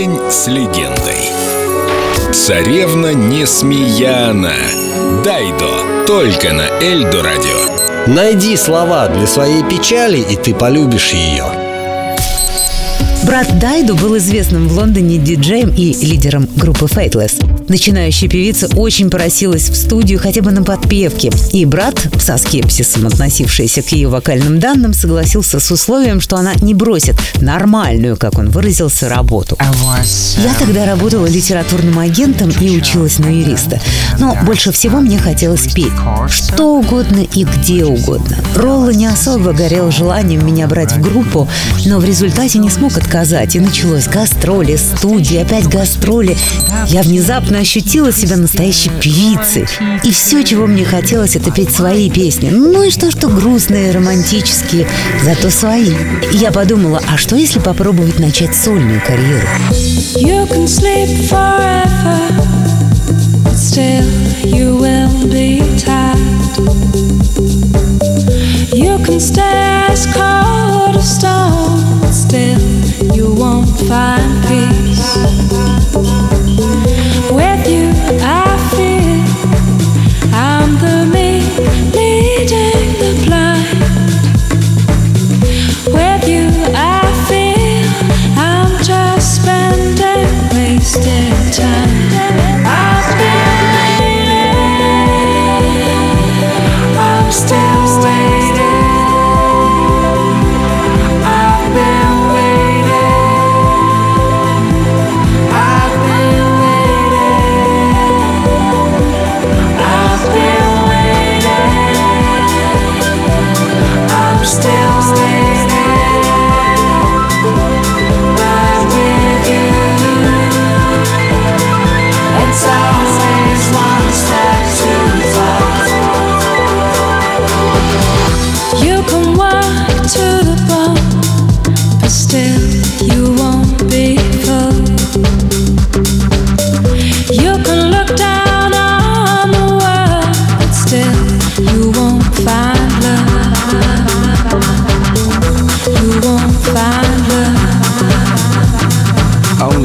День с легендой. Царевна Несмеяна. Дайдо. Только на Эльдо радио. Найди слова для своей печали, и ты полюбишь ее. Брат Дайду был известным в Лондоне диджеем и лидером группы Faithless. Начинающая певица очень просилась в студию хотя бы на подпевке, и брат, со скепсисом относившийся к ее вокальным данным, согласился с условием, что она не бросит нормальную, как он выразился, работу. Я тогда работала литературным агентом и училась на юриста. Но больше всего мне хотелось петь. Что угодно и где угодно. Ролла не особо горел желанием меня брать в группу, но в результате не смог отказать. И началось гастроли, студии, опять гастроли. Я внезапно ощутила себя настоящей певицей. И все, чего мне хотелось, это петь свои песни. Ну и что, что грустные, романтические, зато свои. И я подумала, а что если попробовать начать сольную карьеру? You can sleep forever, still you will be tired.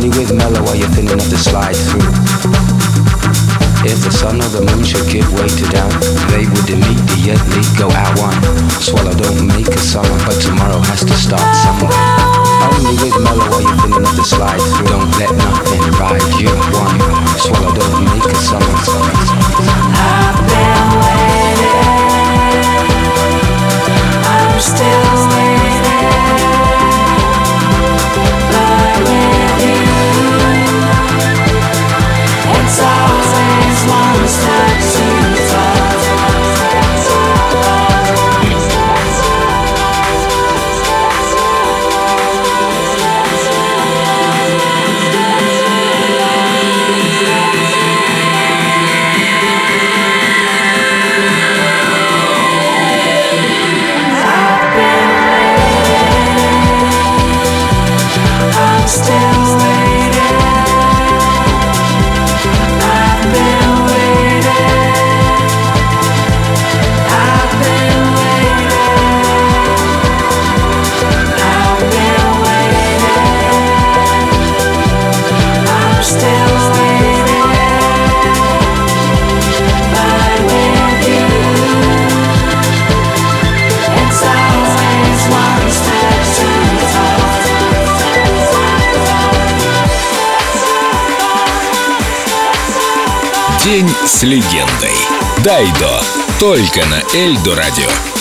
Only with mellow are you thin enough to slide through. If the sun or the moon should give way to doubt, they would immediately go out one. Swallow don't make a summer, but tomorrow has to start somewhere. Only with mellow are you thin enough to slide through. Don't let День с легендой. Дайдо. Только на Эльдо радио.